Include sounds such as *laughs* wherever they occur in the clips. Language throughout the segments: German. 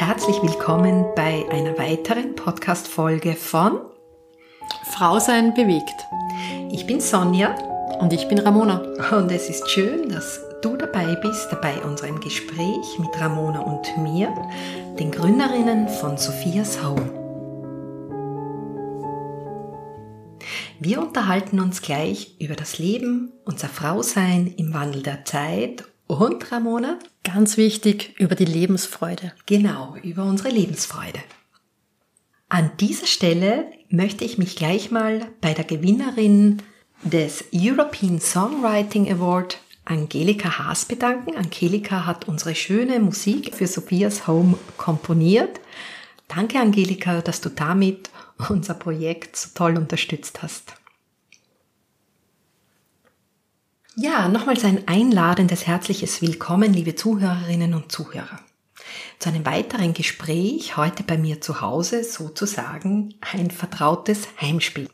herzlich willkommen bei einer weiteren Podcast-Folge von Frau sein bewegt. Ich bin Sonja und ich bin Ramona. Und es ist schön, dass du dabei bist bei unserem Gespräch mit Ramona und mir, den Gründerinnen von Sophias Home. Wir unterhalten uns gleich über das Leben, unser Frausein im Wandel der Zeit und Ramona? Ganz wichtig, über die Lebensfreude. Genau, über unsere Lebensfreude. An dieser Stelle möchte ich mich gleich mal bei der Gewinnerin des European Songwriting Award Angelika Haas bedanken. Angelika hat unsere schöne Musik für Sophias Home komponiert. Danke, Angelika, dass du damit unser Projekt so toll unterstützt hast. Ja, nochmals ein einladendes herzliches Willkommen, liebe Zuhörerinnen und Zuhörer. Zu einem weiteren Gespräch heute bei mir zu Hause, sozusagen ein vertrautes Heimspiel.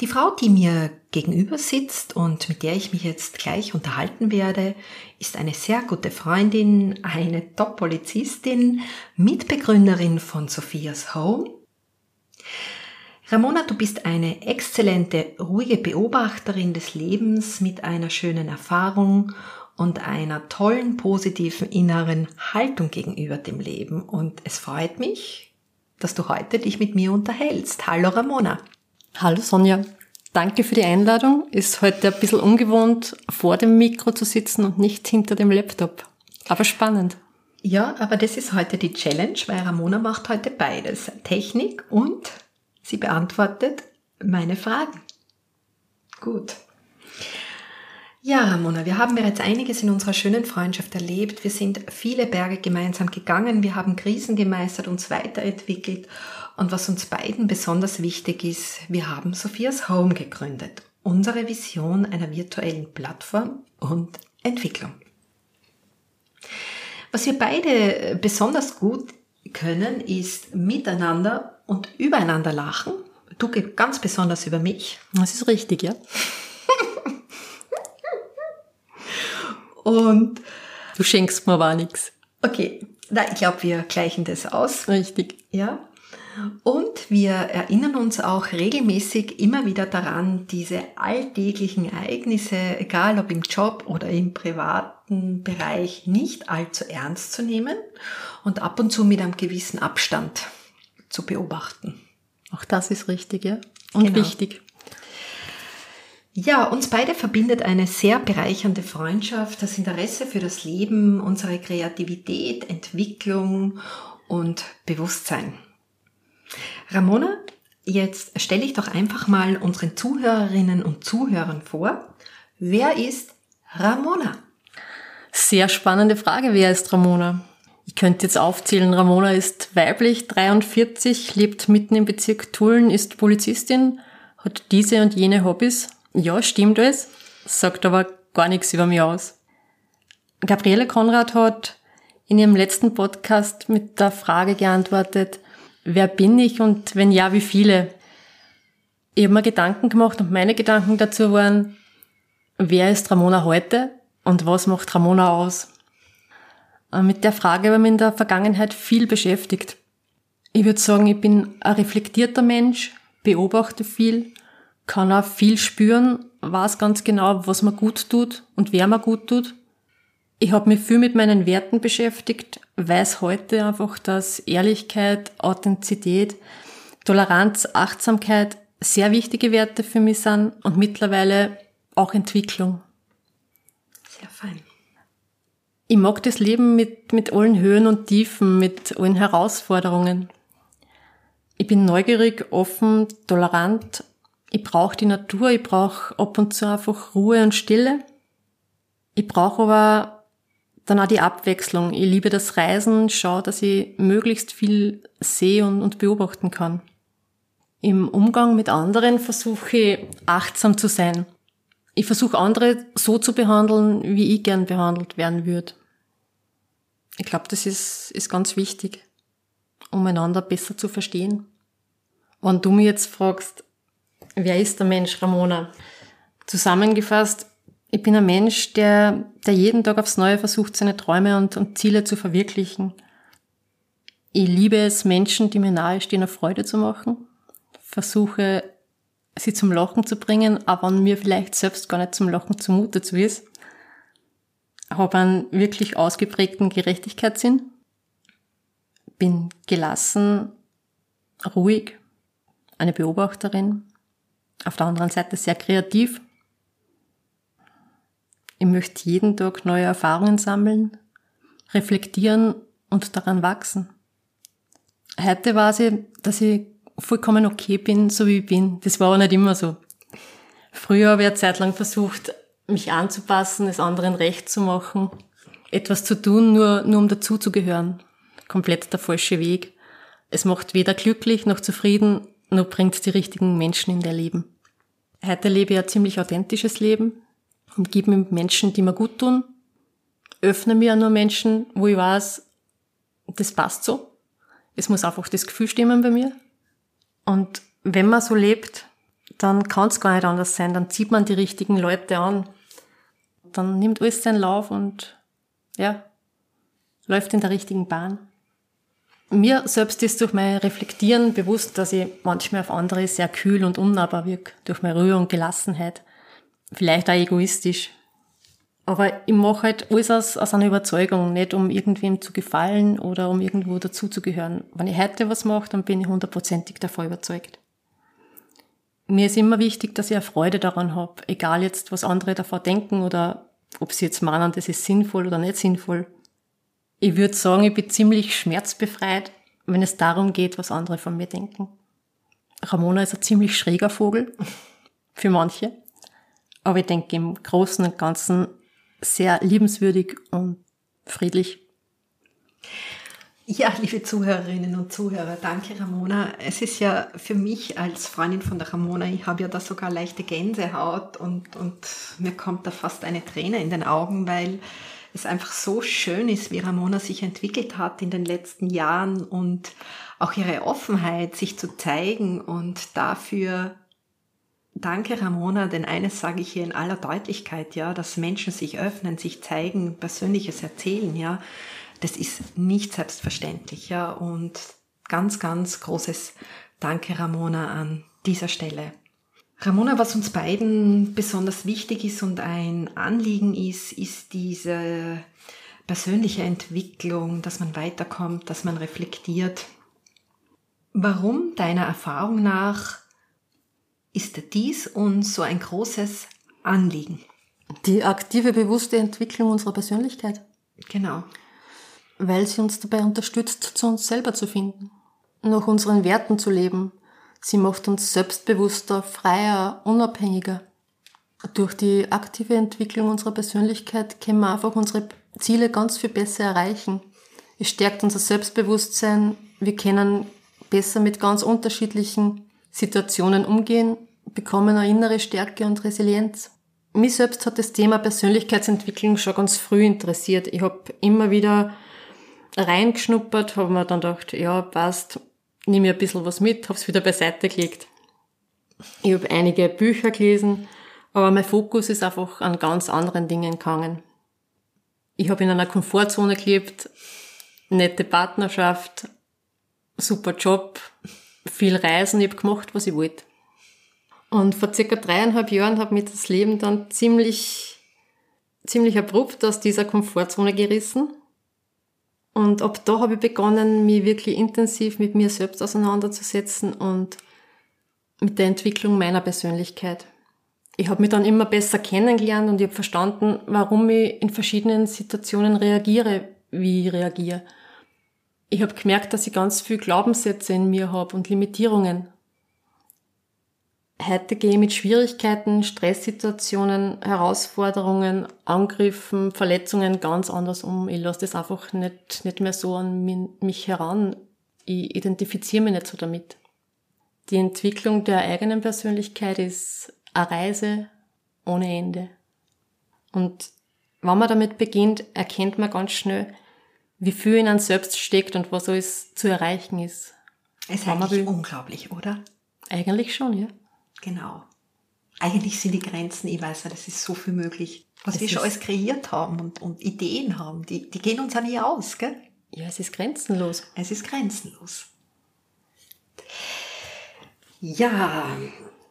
Die Frau, die mir gegenüber sitzt und mit der ich mich jetzt gleich unterhalten werde, ist eine sehr gute Freundin, eine Top-Polizistin, Mitbegründerin von Sophias Home Ramona, du bist eine exzellente, ruhige Beobachterin des Lebens mit einer schönen Erfahrung und einer tollen, positiven inneren Haltung gegenüber dem Leben. Und es freut mich, dass du heute dich mit mir unterhältst. Hallo Ramona. Hallo Sonja. Danke für die Einladung. Ist heute ein bisschen ungewohnt, vor dem Mikro zu sitzen und nicht hinter dem Laptop. Aber spannend. Ja, aber das ist heute die Challenge, weil Ramona macht heute beides. Technik und Sie beantwortet meine Fragen. Gut. Ja, Ramona, wir haben bereits einiges in unserer schönen Freundschaft erlebt. Wir sind viele Berge gemeinsam gegangen, wir haben Krisen gemeistert, uns weiterentwickelt und was uns beiden besonders wichtig ist, wir haben Sophias Home gegründet, unsere Vision einer virtuellen Plattform und Entwicklung. Was wir beide besonders gut können, ist miteinander und übereinander lachen. Du ganz besonders über mich. Das ist richtig, ja. und du schenkst mir aber nichts. Okay, na, ich glaube, wir gleichen das aus. Richtig. Ja. Und wir erinnern uns auch regelmäßig immer wieder daran, diese alltäglichen Ereignisse, egal ob im Job oder im privaten Bereich, nicht allzu ernst zu nehmen und ab und zu mit einem gewissen Abstand zu beobachten. Auch das ist richtig, ja. Und genau. wichtig. Ja, uns beide verbindet eine sehr bereichernde Freundschaft, das Interesse für das Leben, unsere Kreativität, Entwicklung und Bewusstsein. Ramona, jetzt stelle ich doch einfach mal unseren Zuhörerinnen und Zuhörern vor. Wer ist Ramona? Sehr spannende Frage, wer ist Ramona? Ich könnte jetzt aufzählen, Ramona ist weiblich, 43, lebt mitten im Bezirk Tulln, ist Polizistin, hat diese und jene Hobbys. Ja, stimmt alles, sagt aber gar nichts über mich aus. Gabriele Konrad hat in ihrem letzten Podcast mit der Frage geantwortet, wer bin ich und wenn ja, wie viele? Ich habe mir Gedanken gemacht und meine Gedanken dazu waren, wer ist Ramona heute und was macht Ramona aus? Äh, mit der Frage habe ich mich in der Vergangenheit viel beschäftigt. Ich würde sagen, ich bin ein reflektierter Mensch, beobachte viel, kann auch viel spüren, weiß ganz genau, was mir gut tut und wer mir gut tut. Ich habe mich viel mit meinen Werten beschäftigt, weiß heute einfach, dass Ehrlichkeit, Authentizität, Toleranz, Achtsamkeit sehr wichtige Werte für mich sind und mittlerweile auch Entwicklung. Sehr fein ich mag das Leben mit, mit allen Höhen und Tiefen, mit allen Herausforderungen. Ich bin neugierig, offen, tolerant. Ich brauche die Natur, ich brauche ab und zu einfach Ruhe und Stille. Ich brauche aber dann auch die Abwechslung. Ich liebe das Reisen, schaue, dass ich möglichst viel sehe und, und beobachten kann. Im Umgang mit anderen versuche ich achtsam zu sein. Ich versuche andere so zu behandeln, wie ich gern behandelt werden würde. Ich glaube, das ist, ist ganz wichtig, um einander besser zu verstehen. Wenn du mir jetzt fragst, wer ist der Mensch, Ramona? Zusammengefasst, ich bin ein Mensch, der, der jeden Tag aufs Neue versucht, seine Träume und, und Ziele zu verwirklichen. Ich liebe es, Menschen, die mir nahestehen, eine Freude zu machen. Versuche, sie zum Lachen zu bringen, aber mir vielleicht selbst gar nicht zum Lachen zumute zu ist. Habe einen wirklich ausgeprägten Gerechtigkeitssinn. Bin gelassen, ruhig, eine Beobachterin. Auf der anderen Seite sehr kreativ. Ich möchte jeden Tag neue Erfahrungen sammeln, reflektieren und daran wachsen. Heute weiß ich, dass ich vollkommen okay bin, so wie ich bin. Das war aber nicht immer so. Früher habe ich eine Zeit lang versucht, mich anzupassen, es anderen recht zu machen, etwas zu tun, nur, nur um dazuzugehören. Komplett der falsche Weg. Es macht weder glücklich noch zufrieden, noch bringt die richtigen Menschen in der Leben. Heute lebe ich ein ziemlich authentisches Leben und gebe mir Menschen, die mir gut tun, öffne mir nur Menschen, wo ich weiß, das passt so. Es muss einfach das Gefühl stimmen bei mir. Und wenn man so lebt, dann kann es gar nicht anders sein. Dann zieht man die richtigen Leute an. Dann nimmt alles seinen Lauf und ja, läuft in der richtigen Bahn. Mir selbst ist durch mein Reflektieren bewusst, dass ich manchmal auf andere sehr kühl und unnahbar wirke, durch meine Ruhe und Gelassenheit. Vielleicht auch egoistisch. Aber ich mache halt alles aus, aus einer Überzeugung, nicht um irgendwem zu gefallen oder um irgendwo dazuzugehören. Wenn ich heute was mache, dann bin ich hundertprozentig davon überzeugt. Mir ist immer wichtig, dass ich eine Freude daran habe, egal jetzt, was andere davon denken oder ob sie jetzt meinen, das ist sinnvoll oder nicht sinnvoll. Ich würde sagen, ich bin ziemlich schmerzbefreit, wenn es darum geht, was andere von mir denken. Ramona ist ein ziemlich schräger Vogel, *laughs* für manche. Aber ich denke im Großen und Ganzen sehr liebenswürdig und friedlich. Ja, liebe Zuhörerinnen und Zuhörer, danke Ramona. Es ist ja für mich als Freundin von der Ramona, ich habe ja da sogar leichte Gänsehaut und, und mir kommt da fast eine Träne in den Augen, weil es einfach so schön ist, wie Ramona sich entwickelt hat in den letzten Jahren und auch ihre Offenheit, sich zu zeigen und dafür Danke, Ramona, denn eines sage ich hier in aller Deutlichkeit, ja, dass Menschen sich öffnen, sich zeigen, Persönliches erzählen, ja, das ist nicht selbstverständlich, ja, und ganz, ganz großes Danke, Ramona, an dieser Stelle. Ramona, was uns beiden besonders wichtig ist und ein Anliegen ist, ist diese persönliche Entwicklung, dass man weiterkommt, dass man reflektiert. Warum deiner Erfahrung nach ist dies uns so ein großes Anliegen? Die aktive, bewusste Entwicklung unserer Persönlichkeit. Genau. Weil sie uns dabei unterstützt, zu uns selber zu finden, nach unseren Werten zu leben, Sie macht uns selbstbewusster, freier, unabhängiger. Durch die aktive Entwicklung unserer Persönlichkeit können wir einfach unsere Ziele ganz viel besser erreichen. Es stärkt unser Selbstbewusstsein. Wir können besser mit ganz unterschiedlichen Situationen umgehen, bekommen eine innere Stärke und Resilienz. Mich selbst hat das Thema Persönlichkeitsentwicklung schon ganz früh interessiert. Ich habe immer wieder reingeschnuppert, habe mir dann gedacht, ja, passt, nehme ich ein bisschen was mit, habe es wieder beiseite gelegt. Ich habe einige Bücher gelesen, aber mein Fokus ist einfach an ganz anderen Dingen gegangen. Ich habe in einer Komfortzone gelebt, nette Partnerschaft, super Job, viel Reisen, ich habe gemacht, was ich wollte. Und vor circa dreieinhalb Jahren hat mich das Leben dann ziemlich, ziemlich abrupt aus dieser Komfortzone gerissen und ab da habe ich begonnen, mich wirklich intensiv mit mir selbst auseinanderzusetzen und mit der Entwicklung meiner Persönlichkeit. Ich habe mich dann immer besser kennengelernt und ich habe verstanden, warum ich in verschiedenen Situationen reagiere, wie ich reagiere. Ich habe gemerkt, dass ich ganz viel Glaubenssätze in mir habe und Limitierungen heute gehe ich mit Schwierigkeiten, Stresssituationen, Herausforderungen, Angriffen, Verletzungen ganz anders um. Ich lasse das einfach nicht, nicht mehr so an mich heran. Ich identifiziere mich nicht so damit. Die Entwicklung der eigenen Persönlichkeit ist eine Reise ohne Ende. Und wenn man damit beginnt, erkennt man ganz schnell, wie viel in einem selbst steckt und was alles zu erreichen ist. Es ist eigentlich unglaublich, oder? Eigentlich schon, ja. Genau. Eigentlich sind die Grenzen, ich weiß ja, das ist so viel möglich. Was das wir schon alles kreiert haben und, und Ideen haben, die, die gehen uns ja nie aus, gell? Ja, es ist grenzenlos. Es ist grenzenlos. Ja,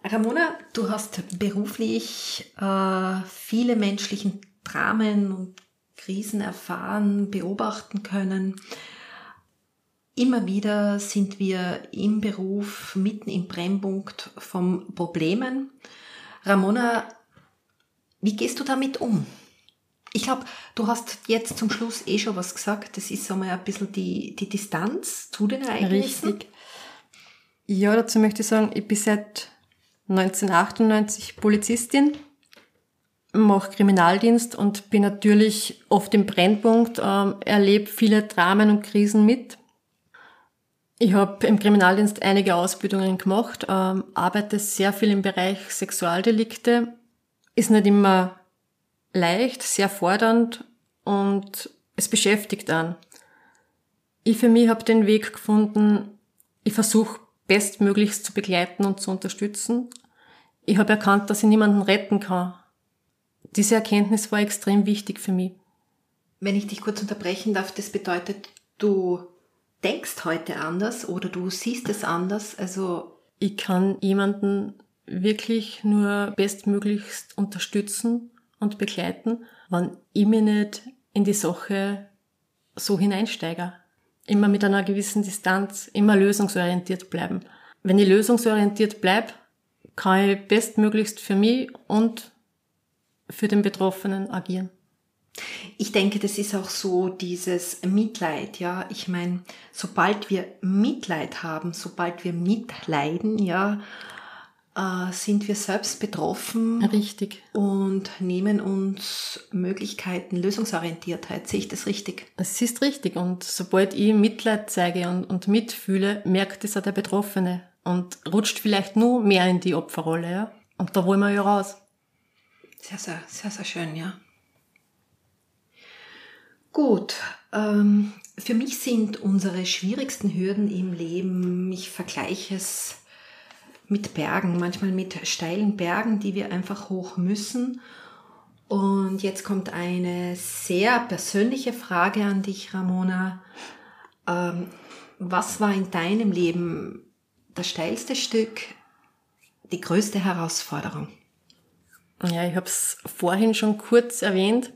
Ramona, du hast beruflich äh, viele menschlichen Dramen und Krisen erfahren, beobachten können. Immer wieder sind wir im Beruf mitten im Brennpunkt von Problemen. Ramona, wie gehst du damit um? Ich glaube, du hast jetzt zum Schluss eh schon was gesagt. Das ist so mal ein bisschen die, die Distanz zu den Ereignissen. Richtig. Ja, dazu möchte ich sagen, ich bin seit 1998 Polizistin, mache Kriminaldienst und bin natürlich oft im Brennpunkt, äh, erlebe viele Dramen und Krisen mit. Ich habe im Kriminaldienst einige Ausbildungen gemacht, äh, arbeite sehr viel im Bereich Sexualdelikte, ist nicht immer leicht, sehr fordernd und es beschäftigt an. Ich für mich habe den Weg gefunden, ich versuche bestmöglichst zu begleiten und zu unterstützen. Ich habe erkannt, dass ich niemanden retten kann. Diese Erkenntnis war extrem wichtig für mich. Wenn ich dich kurz unterbrechen darf, das bedeutet, du denkst heute anders oder du siehst es anders. Also ich kann jemanden wirklich nur bestmöglichst unterstützen und begleiten, wenn ich mich nicht in die Sache so hineinsteige immer mit einer gewissen Distanz, immer lösungsorientiert bleiben. Wenn ich lösungsorientiert bleibe, kann ich bestmöglichst für mich und für den Betroffenen agieren. Ich denke, das ist auch so dieses Mitleid, ja. Ich meine, sobald wir Mitleid haben, sobald wir mitleiden, ja, äh, sind wir selbst betroffen. Richtig. Und nehmen uns Möglichkeiten, Lösungsorientiertheit. Sehe ich das richtig? Es ist richtig. Und sobald ich Mitleid zeige und, und mitfühle, merkt es auch der Betroffene und rutscht vielleicht nur mehr in die Opferrolle. Ja? Und da wollen wir ja raus. Sehr, sehr, sehr, sehr schön, ja. Gut. Ähm, für mich sind unsere schwierigsten Hürden im Leben, ich vergleiche es mit Bergen, manchmal mit steilen Bergen, die wir einfach hoch müssen. Und jetzt kommt eine sehr persönliche Frage an dich, Ramona. Ähm, was war in deinem Leben das steilste Stück, die größte Herausforderung? Ja, ich habe es vorhin schon kurz erwähnt.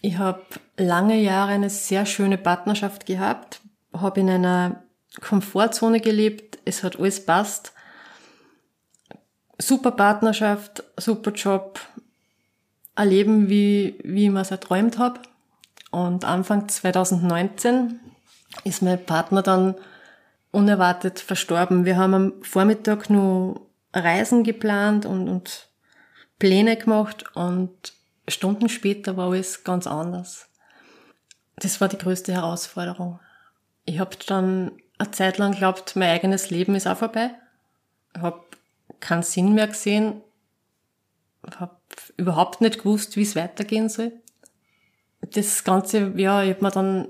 Ich habe lange Jahre eine sehr schöne Partnerschaft gehabt, habe in einer Komfortzone gelebt, es hat alles passt. Super Partnerschaft, super Job, ein Leben, wie, wie ich mir es erträumt habe. Und Anfang 2019 ist mein Partner dann unerwartet verstorben. Wir haben am Vormittag nur Reisen geplant und, und Pläne gemacht und Stunden später war alles ganz anders. Das war die größte Herausforderung. Ich habe dann eine Zeit lang glaubt, mein eigenes Leben ist auch vorbei. Habe keinen Sinn mehr gesehen. Habe überhaupt nicht gewusst, wie es weitergehen soll. Das Ganze, ja, ich habe mir dann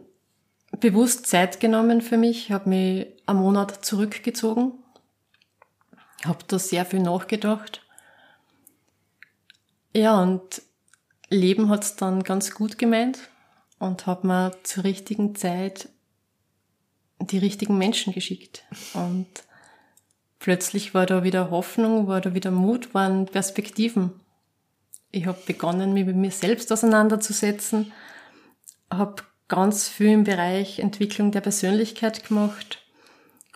bewusst Zeit genommen für mich, ich habe mich einen Monat zurückgezogen, habe da sehr viel nachgedacht. Ja, und Leben hat's dann ganz gut gemeint und habe mir zur richtigen Zeit die richtigen Menschen geschickt. Und plötzlich war da wieder Hoffnung, war da wieder Mut, waren Perspektiven. Ich habe begonnen, mich mit mir selbst auseinanderzusetzen, habe ganz viel im Bereich Entwicklung der Persönlichkeit gemacht,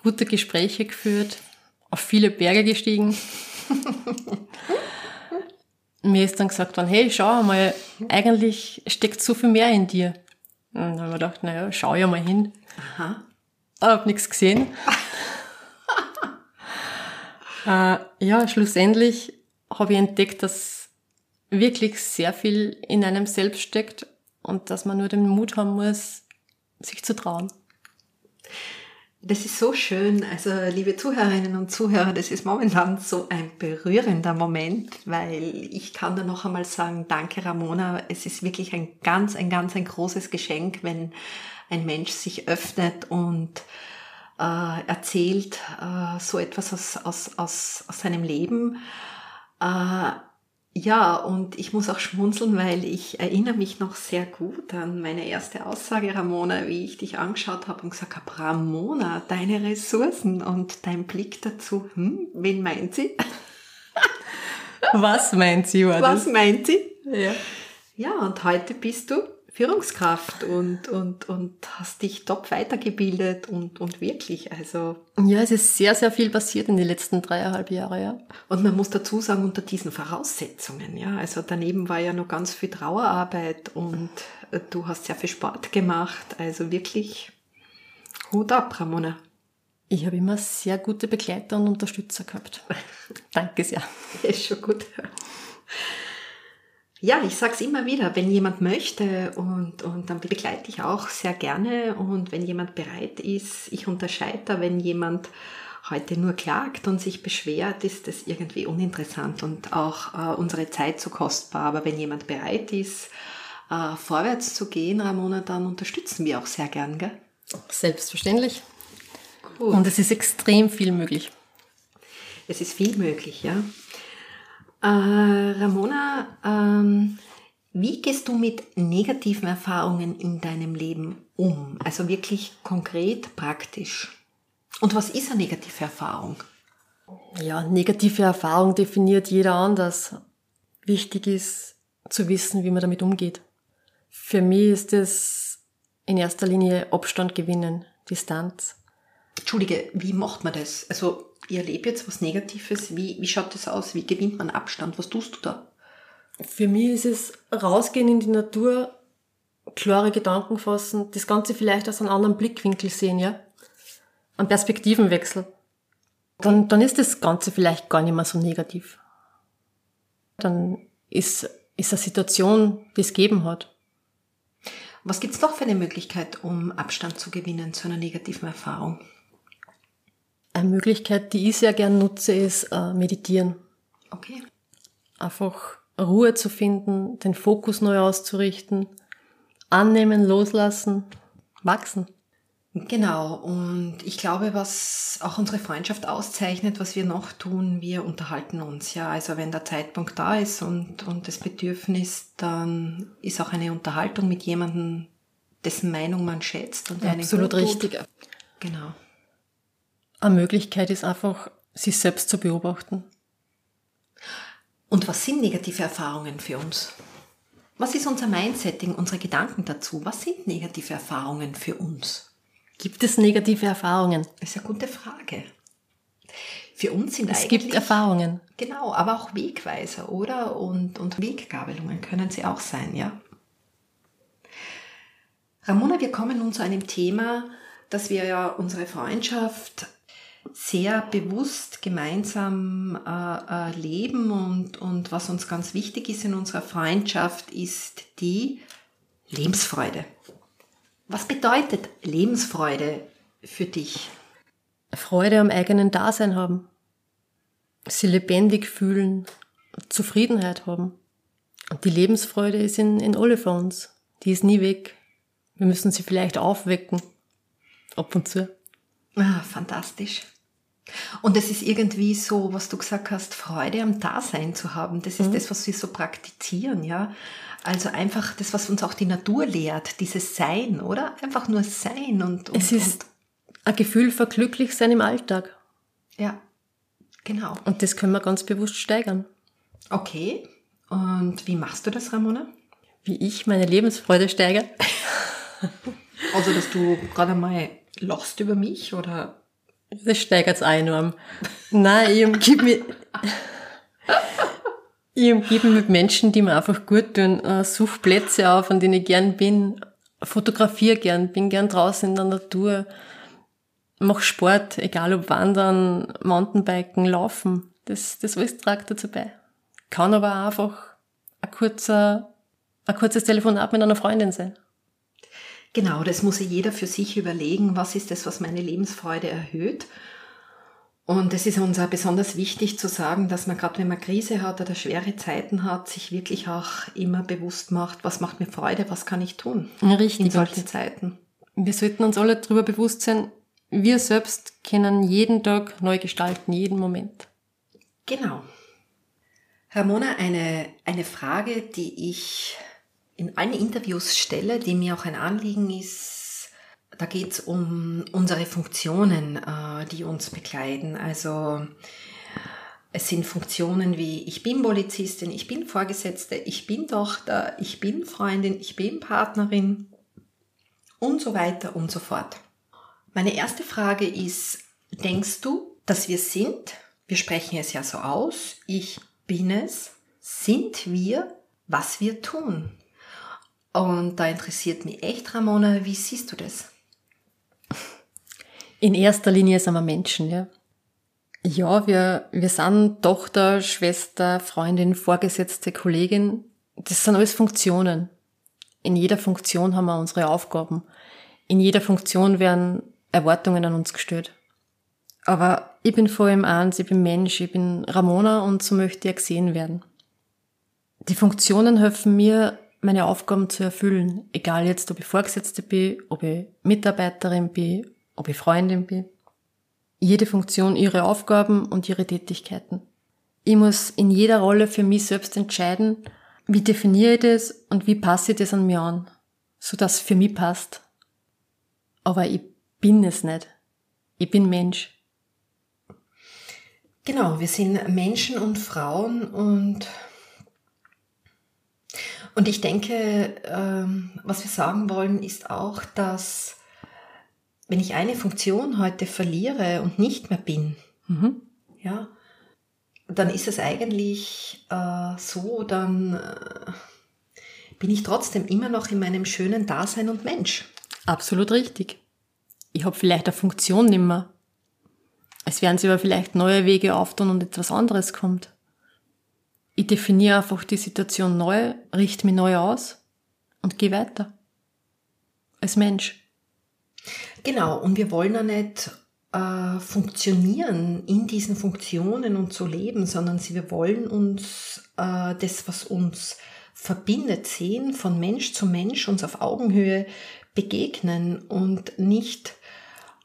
gute Gespräche geführt, auf viele Berge gestiegen. *laughs* mir ist dann gesagt worden, hey, schau mal, eigentlich steckt so viel mehr in dir. Und dann habe ich gedacht, naja, schau ja mal hin. Aha habe nichts gesehen. *laughs* äh, ja, schlussendlich habe ich entdeckt, dass wirklich sehr viel in einem selbst steckt und dass man nur den Mut haben muss, sich zu trauen. Das ist so schön. Also, liebe Zuhörerinnen und Zuhörer, das ist momentan so ein berührender Moment, weil ich kann da noch einmal sagen, danke Ramona. Es ist wirklich ein ganz, ein ganz, ein großes Geschenk, wenn ein Mensch sich öffnet und äh, erzählt äh, so etwas aus, aus, aus, aus seinem Leben. Äh, Ja, und ich muss auch schmunzeln, weil ich erinnere mich noch sehr gut an meine erste Aussage, Ramona, wie ich dich angeschaut habe und gesagt habe, Ramona, deine Ressourcen und dein Blick dazu, hm, wen meint sie? *laughs* Was meint sie, war Was meint sie? Ja. Ja, und heute bist du Führungskraft und, und, und hast dich top weitergebildet und, und wirklich, also. Ja, es ist sehr, sehr viel passiert in den letzten dreieinhalb Jahren, ja. Und man muss dazu sagen, unter diesen Voraussetzungen, ja. Also daneben war ja noch ganz viel Trauerarbeit und du hast sehr viel Sport gemacht, also wirklich Hut ab, Ramona. Ich habe immer sehr gute Begleiter und Unterstützer gehabt. *laughs* Danke sehr. Ist schon gut. Ja, ich sag's immer wieder, wenn jemand möchte und, und dann begleite ich auch sehr gerne und wenn jemand bereit ist, ich unterscheide da, wenn jemand heute nur klagt und sich beschwert, ist das irgendwie uninteressant und auch äh, unsere Zeit so kostbar. Aber wenn jemand bereit ist, äh, vorwärts zu gehen, Ramona, dann unterstützen wir auch sehr gern, gell? Selbstverständlich. Gut. Und es ist extrem viel möglich. Es ist viel möglich, ja. Äh, Ramona, ähm, wie gehst du mit negativen Erfahrungen in deinem Leben um? Also wirklich konkret, praktisch. Und was ist eine negative Erfahrung? Ja, negative Erfahrung definiert jeder anders. Wichtig ist zu wissen, wie man damit umgeht. Für mich ist es in erster Linie Abstand gewinnen, Distanz. Entschuldige, wie macht man das? Also ich erlebe jetzt was Negatives. Wie, wie schaut das aus? Wie gewinnt man Abstand? Was tust du da? Für mich ist es rausgehen in die Natur, klare Gedanken fassen, das Ganze vielleicht aus einem anderen Blickwinkel sehen, ja? Ein Perspektivenwechsel. Dann, dann ist das Ganze vielleicht gar nicht mehr so negativ. Dann ist, ist eine Situation, die es geben hat. Was gibt's noch für eine Möglichkeit, um Abstand zu gewinnen zu einer negativen Erfahrung? Eine Möglichkeit, die ich sehr gern nutze, ist äh, meditieren. Okay. Einfach Ruhe zu finden, den Fokus neu auszurichten, annehmen, loslassen, wachsen. Genau, und ich glaube, was auch unsere Freundschaft auszeichnet, was wir noch tun, wir unterhalten uns. Ja, also wenn der Zeitpunkt da ist und, und das Bedürfnis, dann ist auch eine Unterhaltung mit jemandem, dessen Meinung man schätzt und der Absolut richtig. Genau. Eine Möglichkeit ist einfach, sich selbst zu beobachten. Und was sind negative Erfahrungen für uns? Was ist unser Mindsetting, unsere Gedanken dazu? Was sind negative Erfahrungen für uns? Gibt es negative Erfahrungen? Das ist eine gute Frage. Für uns sind es eigentlich... Es gibt Erfahrungen. Genau, aber auch Wegweiser, oder? Und, und Weggabelungen können sie auch sein, ja? Ramona, wir kommen nun zu einem Thema, das wir ja unsere Freundschaft sehr bewusst gemeinsam äh, äh, leben und, und was uns ganz wichtig ist in unserer Freundschaft, ist die Lebensfreude. Was bedeutet Lebensfreude für dich? Freude am eigenen Dasein haben, sie lebendig fühlen, Zufriedenheit haben. Und die Lebensfreude ist in, in alle von uns. Die ist nie weg. Wir müssen sie vielleicht aufwecken. Ab und zu. Ah, fantastisch. Und es ist irgendwie so, was du gesagt hast, Freude am Dasein zu haben. Das ist mhm. das, was wir so praktizieren, ja. Also einfach das, was uns auch die Natur lehrt, dieses Sein, oder? Einfach nur sein und, und es ist und ein Gefühl für Glücklichsein im Alltag. Ja, genau. Und das können wir ganz bewusst steigern. Okay. Und wie machst du das, Ramona? Wie ich meine Lebensfreude steigere. also, dass du gerade mal lachst über mich oder das steigert es enorm. Nein, ich umgebe mich, ich umgebe mich mit Menschen, die mir einfach gut tun, äh, suche Plätze auf, an denen ich gern bin, fotografiere gern, bin gern draußen in der Natur, mache Sport, egal ob Wandern, Mountainbiken, Laufen. Das, das alles tragt dazu bei. Kann aber auch einfach ein kurzer, ein kurzes Telefonat mit einer Freundin sein. Genau, das muss jeder für sich überlegen, was ist das, was meine Lebensfreude erhöht. Und es ist uns auch besonders wichtig zu sagen, dass man gerade wenn man Krise hat oder schwere Zeiten hat, sich wirklich auch immer bewusst macht, was macht mir Freude, was kann ich tun Richtig. in solchen Zeiten. Wir sollten uns alle darüber bewusst sein, wir selbst können jeden Tag neu gestalten, jeden Moment. Genau. Ramona, eine, eine Frage, die ich in allen Interviews stelle, die mir auch ein Anliegen ist, da geht es um unsere Funktionen, äh, die uns begleiten. Also es sind Funktionen wie ich bin Polizistin, ich bin Vorgesetzte, ich bin Tochter, ich bin Freundin, ich bin Partnerin und so weiter und so fort. Meine erste Frage ist, denkst du, dass wir sind? Wir sprechen es ja so aus. Ich bin es. Sind wir, was wir tun? Und da interessiert mich echt, Ramona, wie siehst du das? In erster Linie sind wir Menschen, ja. Ja, wir, wir sind Tochter, Schwester, Freundin, Vorgesetzte, Kollegin. Das sind alles Funktionen. In jeder Funktion haben wir unsere Aufgaben. In jeder Funktion werden Erwartungen an uns gestellt. Aber ich bin vor allem eins, ich bin Mensch, ich bin Ramona und so möchte ich gesehen werden. Die Funktionen helfen mir, meine Aufgaben zu erfüllen, egal jetzt, ob ich Vorgesetzte bin, ob ich Mitarbeiterin bin, ob ich Freundin bin jede Funktion ihre Aufgaben und ihre Tätigkeiten. Ich muss in jeder Rolle für mich selbst entscheiden, wie definiere ich das und wie passe ich das an mir an, so dass es für mich passt. Aber ich bin es nicht. Ich bin Mensch. Genau, wir sind Menschen und Frauen und und ich denke, ähm, was wir sagen wollen, ist auch, dass wenn ich eine Funktion heute verliere und nicht mehr bin, mhm. ja, dann ist es eigentlich äh, so, dann äh, bin ich trotzdem immer noch in meinem schönen Dasein und Mensch. Absolut richtig. Ich habe vielleicht eine Funktion nimmer. Es werden sich aber vielleicht neue Wege auftun und etwas anderes kommt. Ich definiere einfach die Situation neu, richte mich neu aus und gehe weiter. Als Mensch. Genau, und wir wollen ja nicht äh, funktionieren in diesen Funktionen und so leben, sondern wir wollen uns äh, das, was uns verbindet, sehen, von Mensch zu Mensch, uns auf Augenhöhe begegnen und nicht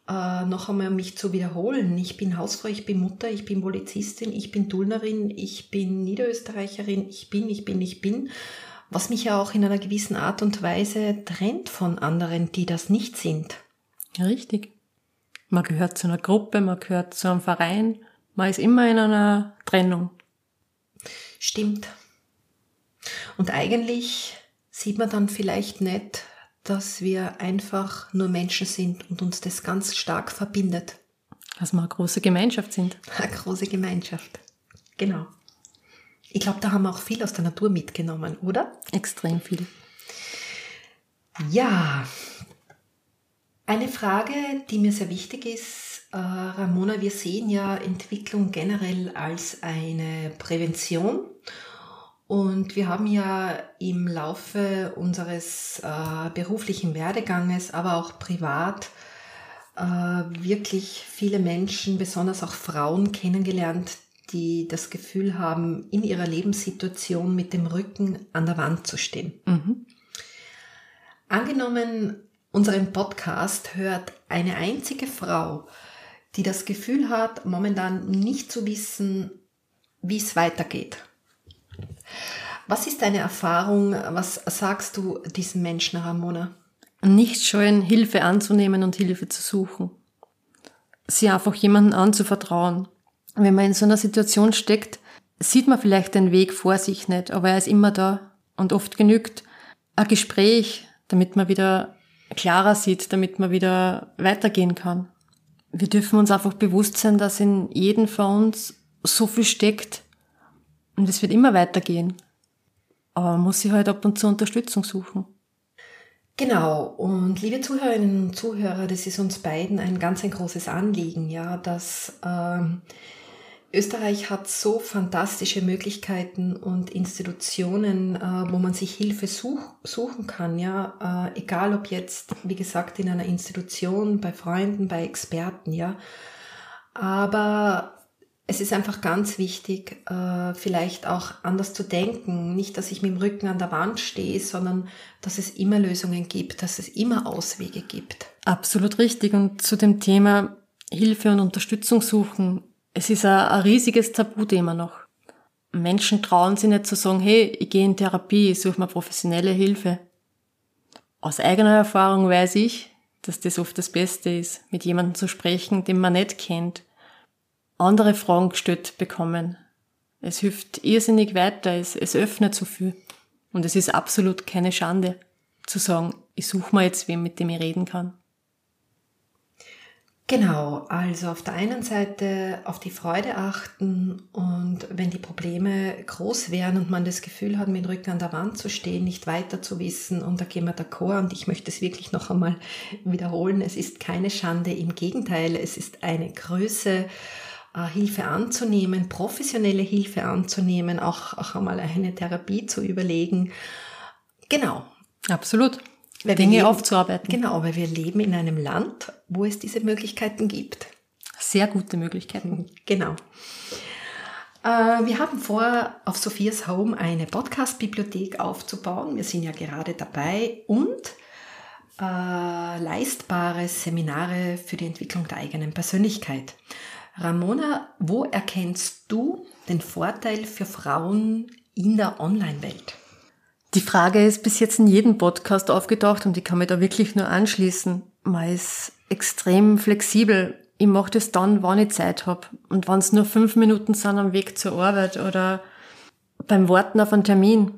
äh, noch einmal mich zu wiederholen. Ich bin Hausfrau, ich bin Mutter, ich bin Polizistin, ich bin Dulnerin, ich bin Niederösterreicherin, ich bin, ich bin, ich bin. Was mich ja auch in einer gewissen Art und Weise trennt von anderen, die das nicht sind. Richtig. Man gehört zu einer Gruppe, man gehört zu einem Verein, man ist immer in einer Trennung. Stimmt. Und eigentlich sieht man dann vielleicht nicht, dass wir einfach nur Menschen sind und uns das ganz stark verbindet. Dass wir eine große Gemeinschaft sind. *laughs* Eine große Gemeinschaft. Genau. Ich glaube, da haben wir auch viel aus der Natur mitgenommen, oder? Extrem viel. Ja, eine Frage, die mir sehr wichtig ist, äh, Ramona, wir sehen ja Entwicklung generell als eine Prävention. Und wir haben ja im Laufe unseres äh, beruflichen Werdeganges, aber auch privat, äh, wirklich viele Menschen, besonders auch Frauen kennengelernt, die das Gefühl haben, in ihrer Lebenssituation mit dem Rücken an der Wand zu stehen. Mhm. Angenommen, unseren Podcast hört eine einzige Frau, die das Gefühl hat, momentan nicht zu wissen, wie es weitergeht. Was ist deine Erfahrung? Was sagst du diesen Menschen, Ramona? Nicht scheuen, Hilfe anzunehmen und Hilfe zu suchen. Sie einfach jemanden anzuvertrauen. Wenn man in so einer Situation steckt, sieht man vielleicht den Weg vor sich nicht, aber er ist immer da. Und oft genügt ein Gespräch, damit man wieder klarer sieht, damit man wieder weitergehen kann. Wir dürfen uns einfach bewusst sein, dass in jedem von uns so viel steckt und es wird immer weitergehen. Aber man muss sich halt ab und zu Unterstützung suchen. Genau. Und liebe Zuhörerinnen und Zuhörer, das ist uns beiden ein ganz ein großes Anliegen, ja, dass ähm, Österreich hat so fantastische Möglichkeiten und Institutionen, äh, wo man sich Hilfe such, suchen kann, ja, äh, egal ob jetzt, wie gesagt, in einer Institution, bei Freunden, bei Experten, ja. Aber es ist einfach ganz wichtig, äh, vielleicht auch anders zu denken. Nicht, dass ich mit dem Rücken an der Wand stehe, sondern dass es immer Lösungen gibt, dass es immer Auswege gibt. Absolut richtig. Und zu dem Thema Hilfe und Unterstützung suchen es ist ein, riesiges Tabuthema noch. Menschen trauen sich nicht zu sagen, hey, ich gehe in Therapie, ich suche mir professionelle Hilfe. Aus eigener Erfahrung weiß ich, dass das oft das Beste ist, mit jemandem zu sprechen, den man nicht kennt. Andere Fragen gestellt bekommen. Es hilft irrsinnig weiter, es, es öffnet so viel. Und es ist absolut keine Schande, zu sagen, ich suche mir jetzt wem, mit dem ich reden kann. Genau, also auf der einen Seite auf die Freude achten und wenn die Probleme groß wären und man das Gefühl hat, mit dem Rücken an der Wand zu stehen, nicht weiter zu wissen und da gehen wir d'accord und ich möchte es wirklich noch einmal wiederholen, es ist keine Schande, im Gegenteil, es ist eine Größe, Hilfe anzunehmen, professionelle Hilfe anzunehmen, auch, auch einmal eine Therapie zu überlegen. Genau. Absolut. Weil Dinge leben, aufzuarbeiten. Genau, weil wir leben in einem Land, wo es diese Möglichkeiten gibt. Sehr gute Möglichkeiten. Genau. Äh, wir haben vor, auf Sophias Home eine Podcast-Bibliothek aufzubauen. Wir sind ja gerade dabei und äh, leistbare Seminare für die Entwicklung der eigenen Persönlichkeit. Ramona, wo erkennst du den Vorteil für Frauen in der Online-Welt? Die Frage ist bis jetzt in jedem Podcast aufgetaucht und ich kann mich da wirklich nur anschließen. Man ist extrem flexibel. Ich mache das dann, wann ich Zeit habe. Und wenn es nur fünf Minuten sind am Weg zur Arbeit oder beim Warten auf einen Termin.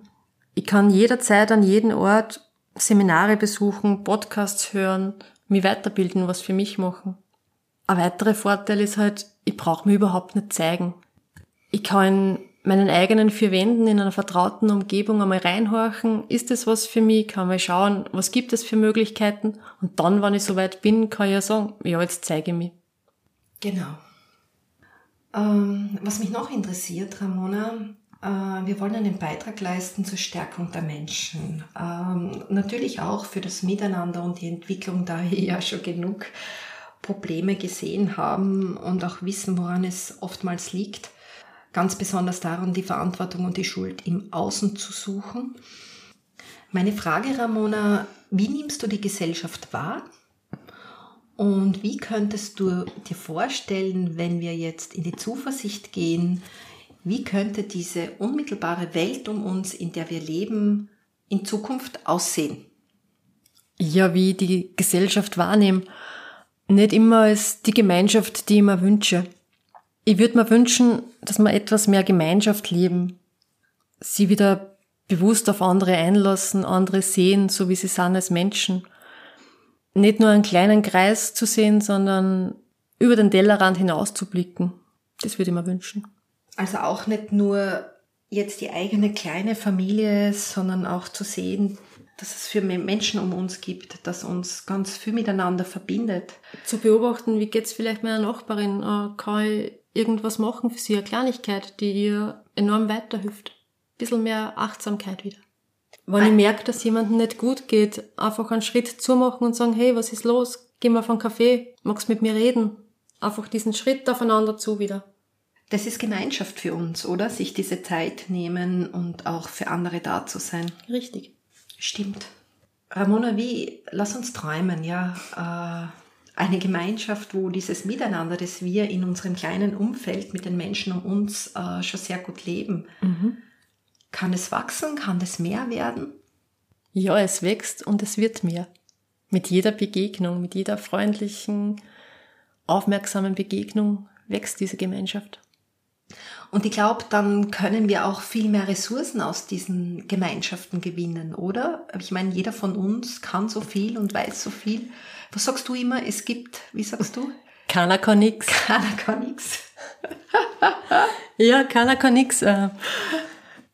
Ich kann jederzeit an jedem Ort Seminare besuchen, Podcasts hören, mich weiterbilden, was für mich machen. Ein weiterer Vorteil ist halt, ich brauche mich überhaupt nicht zeigen. Ich kann meinen eigenen vier Wänden in einer vertrauten Umgebung einmal reinhorchen. Ist das was für mich? Kann mal schauen, was gibt es für Möglichkeiten? Und dann, wenn ich soweit bin, kann ich ja sagen, ja, jetzt zeige ich mich. Genau. Ähm, was mich noch interessiert, Ramona, äh, wir wollen einen Beitrag leisten zur Stärkung der Menschen. Ähm, natürlich auch für das Miteinander und die Entwicklung, da wir ja schon genug Probleme gesehen haben und auch wissen, woran es oftmals liegt ganz besonders daran, die Verantwortung und die Schuld im Außen zu suchen. Meine Frage, Ramona, wie nimmst du die Gesellschaft wahr? Und wie könntest du dir vorstellen, wenn wir jetzt in die Zuversicht gehen, wie könnte diese unmittelbare Welt um uns, in der wir leben, in Zukunft aussehen? Ja, wie die Gesellschaft wahrnehmen. Nicht immer als die Gemeinschaft, die ich mir wünsche. Ich würde mir wünschen, dass wir etwas mehr Gemeinschaft leben, sie wieder bewusst auf andere einlassen, andere sehen, so wie sie sind als Menschen. Nicht nur einen kleinen Kreis zu sehen, sondern über den Tellerrand hinaus zu blicken. Das würde ich mir wünschen. Also auch nicht nur jetzt die eigene kleine Familie, sondern auch zu sehen, dass es für Menschen um uns gibt, dass uns ganz viel miteinander verbindet. Zu beobachten, wie geht's vielleicht meiner Nachbarin? Äh, kann ich irgendwas machen für sie, eine Kleinigkeit, die ihr enorm weiterhilft. Ein bisschen mehr Achtsamkeit wieder. Wenn ich merke, dass jemandem nicht gut geht, einfach einen Schritt zumachen und sagen, hey, was ist los? Geh mal von Kaffee, magst mit mir reden? Einfach diesen Schritt aufeinander zu wieder. Das ist Gemeinschaft für uns, oder? Sich diese Zeit nehmen und auch für andere da zu sein. Richtig. Stimmt. Ramona, wie, lass uns träumen, ja. Äh, eine Gemeinschaft, wo dieses Miteinander, das wir in unserem kleinen Umfeld mit den Menschen um uns äh, schon sehr gut leben, mhm. kann es wachsen? Kann es mehr werden? Ja, es wächst und es wird mehr. Mit jeder Begegnung, mit jeder freundlichen, aufmerksamen Begegnung wächst diese Gemeinschaft. Und ich glaube, dann können wir auch viel mehr Ressourcen aus diesen Gemeinschaften gewinnen, oder? Ich meine, jeder von uns kann so viel und weiß so viel. Was sagst du immer? Es gibt, wie sagst du? Keiner kann nix. Keiner kann nix. *laughs* ja, keiner kann nix. Äh,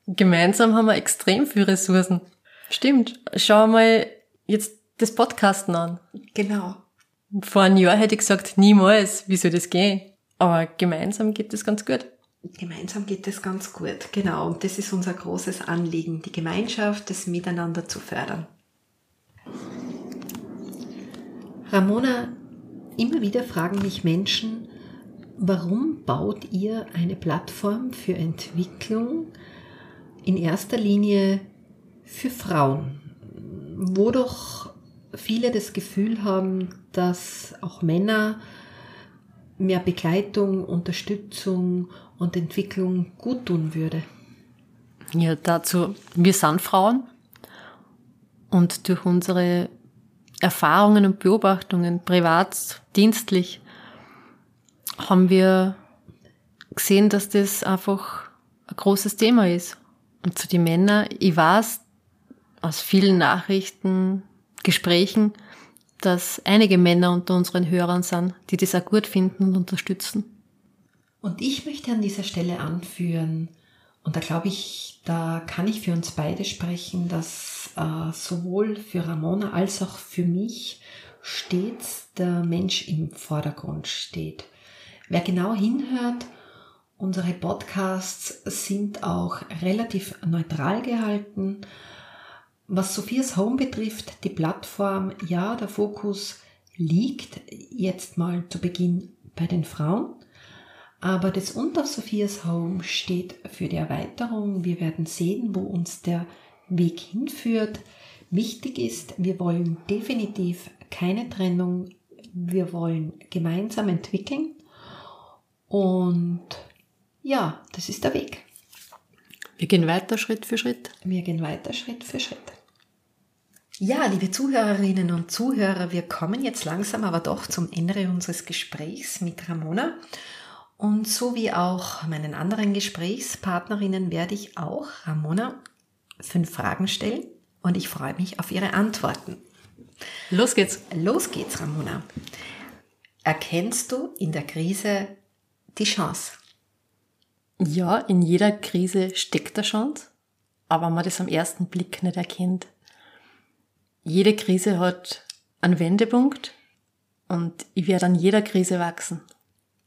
gemeinsam haben wir extrem viele Ressourcen. Stimmt. Schau mal jetzt das Podcasten an. Genau. Vor einem Jahr hätte ich gesagt, niemals, wie soll das gehen? Aber gemeinsam geht es ganz gut. Gemeinsam geht es ganz gut, genau. Und das ist unser großes Anliegen, die Gemeinschaft, das Miteinander zu fördern. Ramona, immer wieder fragen mich Menschen, warum baut ihr eine Plattform für Entwicklung in erster Linie für Frauen, wo doch viele das Gefühl haben, dass auch Männer mehr Begleitung, Unterstützung und Entwicklung gut tun würde? Ja, dazu, wir sind Frauen und durch unsere Erfahrungen und Beobachtungen, privat, dienstlich, haben wir gesehen, dass das einfach ein großes Thema ist. Und zu den Männern, ich weiß aus vielen Nachrichten, Gesprächen, dass einige Männer unter unseren Hörern sind, die das auch gut finden und unterstützen. Und ich möchte an dieser Stelle anführen, und da glaube ich, da kann ich für uns beide sprechen, dass äh, sowohl für Ramona als auch für mich stets der Mensch im Vordergrund steht. Wer genau hinhört, unsere Podcasts sind auch relativ neutral gehalten. Was Sophias Home betrifft, die Plattform, ja, der Fokus liegt jetzt mal zu Beginn bei den Frauen. Aber das unter Sophias Home steht für die Erweiterung. Wir werden sehen, wo uns der Weg hinführt. Wichtig ist, wir wollen definitiv keine Trennung. Wir wollen gemeinsam entwickeln. Und ja, das ist der Weg. Wir gehen weiter Schritt für Schritt. Wir gehen weiter Schritt für Schritt. Ja, liebe Zuhörerinnen und Zuhörer, wir kommen jetzt langsam aber doch zum Ende unseres Gesprächs mit Ramona. Und so wie auch meinen anderen Gesprächspartnerinnen werde ich auch Ramona fünf Fragen stellen und ich freue mich auf ihre Antworten. Los geht's. Los geht's, Ramona. Erkennst du in der Krise die Chance? Ja, in jeder Krise steckt eine Chance, aber man das am ersten Blick nicht erkennt. Jede Krise hat einen Wendepunkt und ich werde an jeder Krise wachsen.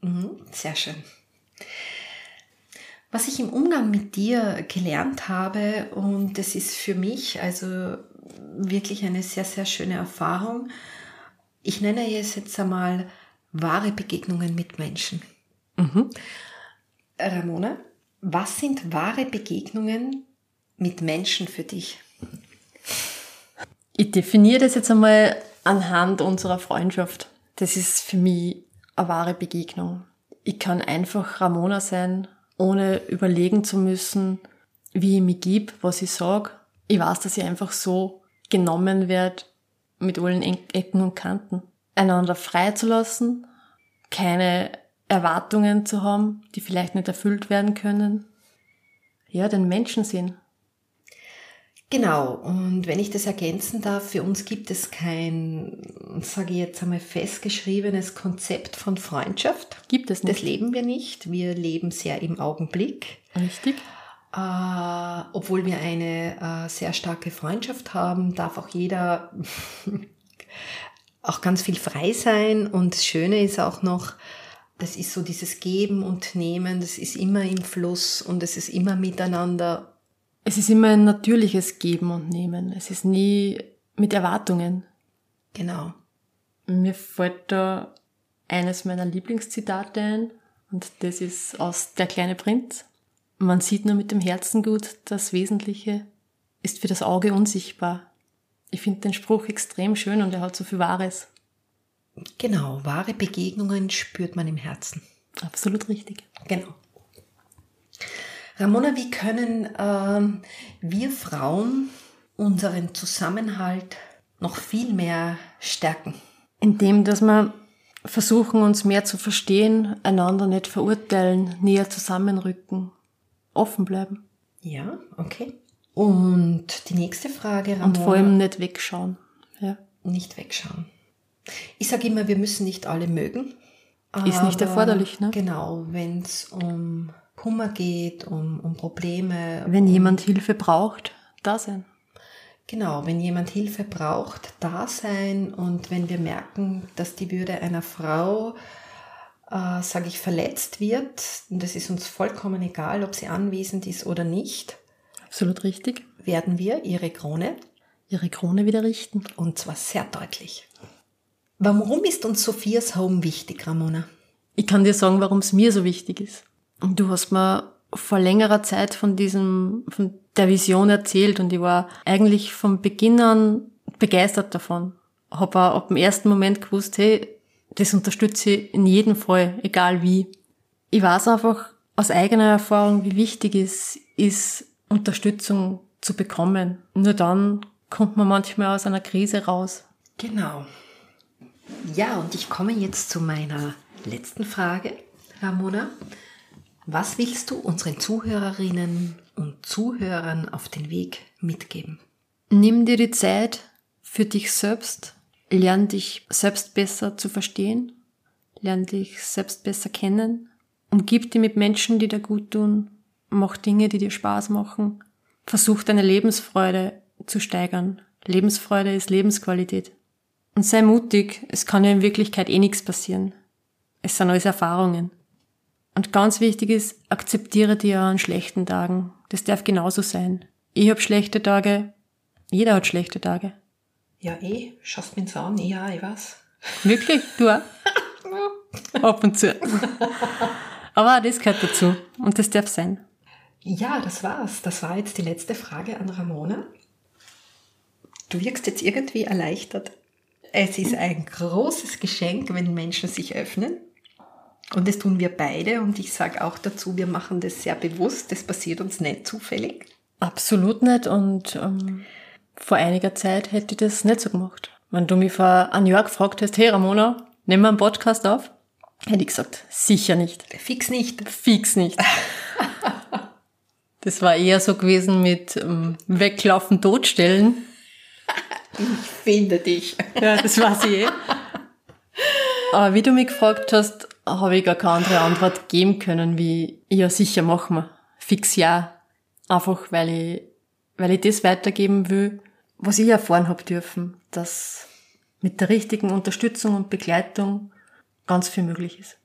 Mhm, sehr schön. Was ich im Umgang mit dir gelernt habe, und das ist für mich also wirklich eine sehr, sehr schöne Erfahrung, ich nenne es jetzt einmal wahre Begegnungen mit Menschen. Mhm. Ramona, was sind wahre Begegnungen mit Menschen für dich? Ich definiere das jetzt einmal anhand unserer Freundschaft. Das ist für mich eine wahre Begegnung. Ich kann einfach Ramona sein, ohne überlegen zu müssen, wie ich mich gebe, was ich sage. Ich weiß, dass ich einfach so genommen werde, mit allen Ecken und Kanten. Einander freizulassen, keine Erwartungen zu haben, die vielleicht nicht erfüllt werden können. Ja, den Menschen sehen. Genau, und wenn ich das ergänzen darf, für uns gibt es kein, sage ich jetzt einmal, festgeschriebenes Konzept von Freundschaft. Gibt es nicht. Das leben wir nicht. Wir leben sehr im Augenblick. Richtig. Äh, obwohl wir eine äh, sehr starke Freundschaft haben, darf auch jeder *laughs* auch ganz viel frei sein. Und das Schöne ist auch noch, das ist so dieses Geben und Nehmen, das ist immer im Fluss und es ist immer miteinander es ist immer ein natürliches Geben und Nehmen. Es ist nie mit Erwartungen. Genau. Mir fällt da eines meiner Lieblingszitate ein und das ist aus Der kleine Prinz. Man sieht nur mit dem Herzen gut, das Wesentliche ist für das Auge unsichtbar. Ich finde den Spruch extrem schön und er hat so viel Wahres. Genau, wahre Begegnungen spürt man im Herzen. Absolut richtig. Genau. Ramona, wie können ähm, wir Frauen unseren Zusammenhalt noch viel mehr stärken? Indem, dass wir versuchen, uns mehr zu verstehen, einander nicht verurteilen, näher zusammenrücken, offen bleiben. Ja, okay. Und die nächste Frage, Ramona. Und vor allem nicht wegschauen. Ja. Nicht wegschauen. Ich sage immer, wir müssen nicht alle mögen. Ist nicht erforderlich, ne? Genau, wenn es um Kummer geht, um, um Probleme. Wenn um, jemand Hilfe braucht, da sein. Genau, wenn jemand Hilfe braucht, da sein und wenn wir merken, dass die Würde einer Frau, äh, sage ich, verletzt wird, und das ist uns vollkommen egal, ob sie anwesend ist oder nicht. Absolut richtig. Werden wir ihre Krone, ihre Krone wieder richten. Und zwar sehr deutlich. Warum ist uns Sophias Home wichtig, Ramona? Ich kann dir sagen, warum es mir so wichtig ist. Du hast mir vor längerer Zeit von diesem, von der Vision erzählt und ich war eigentlich von Beginn an begeistert davon. Hab auch ab dem ersten Moment gewusst, hey, das unterstütze ich in jedem Fall, egal wie. Ich weiß einfach aus eigener Erfahrung, wie wichtig es ist, Unterstützung zu bekommen. Nur dann kommt man manchmal aus einer Krise raus. Genau. Ja, und ich komme jetzt zu meiner letzten Frage, Ramona. Was willst du unseren Zuhörerinnen und Zuhörern auf den Weg mitgeben? Nimm dir die Zeit für dich selbst, lern dich selbst besser zu verstehen, lern dich selbst besser kennen, umgib dich mit Menschen, die dir gut tun, mach Dinge, die dir Spaß machen, versuch deine Lebensfreude zu steigern. Lebensfreude ist Lebensqualität. Und sei mutig, es kann ja in Wirklichkeit eh nichts passieren. Es sind alles Erfahrungen. Und ganz wichtig ist, akzeptiere dir an schlechten Tagen. Das darf genauso sein. Ich habe schlechte Tage, jeder hat schlechte Tage. Ja, eh, schaust mir an, ja, ich weiß. *laughs* Wirklich? Du auch? Ab und zu. Aber das gehört dazu. Und das darf sein. Ja, das war's. Das war jetzt die letzte Frage an Ramona. Du wirkst jetzt irgendwie erleichtert. Es ist ein großes Geschenk, wenn Menschen sich öffnen. Und das tun wir beide. Und ich sage auch dazu, wir machen das sehr bewusst. Das passiert uns nicht zufällig. Absolut nicht. Und ähm, vor einiger Zeit hätte ich das nicht so gemacht. Wenn du mich vor einem Jahr gefragt hast, hey Ramona, nehmen wir einen Podcast auf? Hätte ich gesagt, sicher nicht. Fix nicht. Fix nicht. das war eher so gewesen mit ähm, Weglaufen, Totstellen. Ich finde dich. Ja, das weiß ich eh. Aber wie du mich gefragt hast, habe ich gar keine andere Antwort geben können, wie, ja, sicher machen wir. Fix ja. Einfach, weil ich, weil ich das weitergeben will, was ich erfahren habe dürfen, dass mit der richtigen Unterstützung und Begleitung ganz viel möglich ist.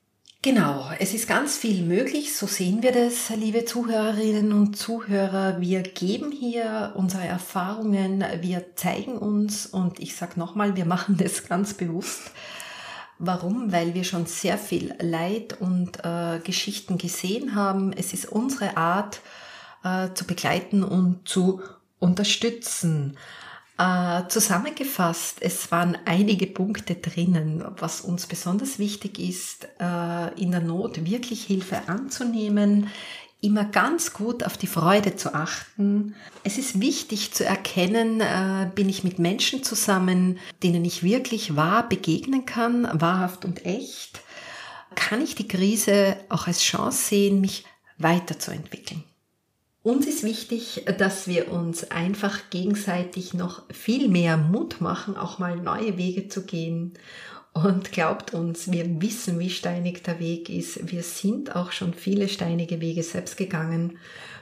Genau, es ist ganz viel möglich, so sehen wir das, liebe Zuhörerinnen und Zuhörer. Wir geben hier unsere Erfahrungen, wir zeigen uns und ich sage nochmal, wir machen das ganz bewusst. Warum? Weil wir schon sehr viel Leid und äh, Geschichten gesehen haben. Es ist unsere Art äh, zu begleiten und zu unterstützen. Äh, zusammengefasst, es waren einige Punkte drinnen, was uns besonders wichtig ist, äh, in der Not wirklich Hilfe anzunehmen, immer ganz gut auf die Freude zu achten. Es ist wichtig zu erkennen, äh, bin ich mit Menschen zusammen, denen ich wirklich wahr begegnen kann, wahrhaft und echt. Kann ich die Krise auch als Chance sehen, mich weiterzuentwickeln? Uns ist wichtig, dass wir uns einfach gegenseitig noch viel mehr Mut machen, auch mal neue Wege zu gehen. Und glaubt uns, wir wissen, wie steinig der Weg ist. Wir sind auch schon viele steinige Wege selbst gegangen.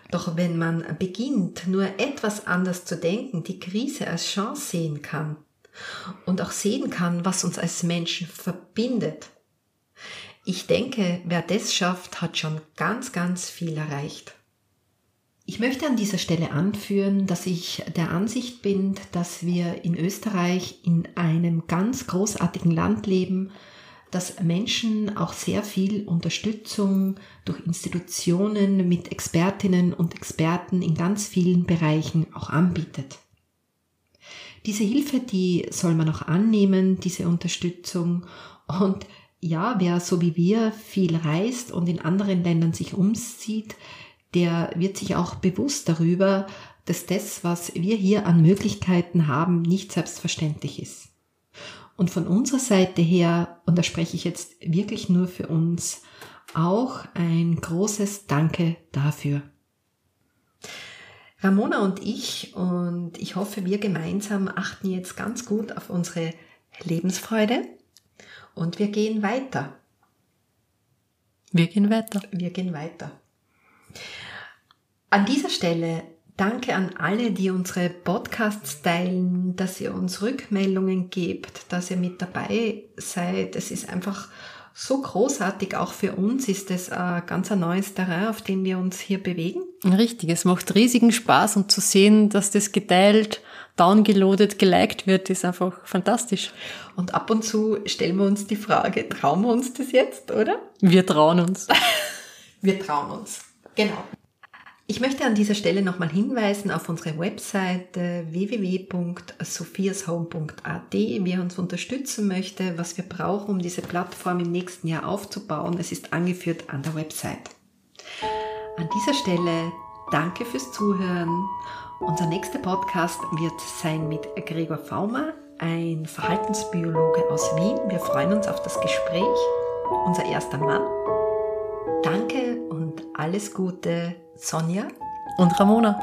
Doch wenn man beginnt, nur etwas anders zu denken, die Krise als Chance sehen kann und auch sehen kann, was uns als Menschen verbindet, ich denke, wer das schafft, hat schon ganz, ganz viel erreicht. Ich möchte an dieser Stelle anführen, dass ich der Ansicht bin, dass wir in Österreich in einem ganz großartigen Land leben, das Menschen auch sehr viel Unterstützung durch Institutionen mit Expertinnen und Experten in ganz vielen Bereichen auch anbietet. Diese Hilfe, die soll man auch annehmen, diese Unterstützung. Und ja, wer so wie wir viel reist und in anderen Ländern sich umsieht, der wird sich auch bewusst darüber, dass das, was wir hier an Möglichkeiten haben, nicht selbstverständlich ist. Und von unserer Seite her, und da spreche ich jetzt wirklich nur für uns, auch ein großes Danke dafür. Ramona und ich, und ich hoffe, wir gemeinsam achten jetzt ganz gut auf unsere Lebensfreude und wir gehen weiter. Wir gehen weiter. Wir gehen weiter. An dieser Stelle danke an alle, die unsere Podcasts teilen, dass ihr uns Rückmeldungen gebt, dass ihr mit dabei seid. Es ist einfach so großartig. Auch für uns ist es ein ganz ein neues Terrain, auf dem wir uns hier bewegen. Richtig, es macht riesigen Spaß und zu sehen, dass das geteilt, downgeloadet, geliked wird, ist einfach fantastisch. Und ab und zu stellen wir uns die Frage, trauen wir uns das jetzt, oder? Wir trauen uns. *laughs* wir trauen uns. Genau. Ich möchte an dieser Stelle nochmal hinweisen auf unsere Webseite www.sophiashome.at. Wer uns unterstützen möchte, was wir brauchen, um diese Plattform im nächsten Jahr aufzubauen, es ist angeführt an der Website. An dieser Stelle danke fürs Zuhören. Unser nächster Podcast wird sein mit Gregor Faumer, ein Verhaltensbiologe aus Wien. Wir freuen uns auf das Gespräch. Unser erster Mann. Danke alles Gute, Sonja und Ramona.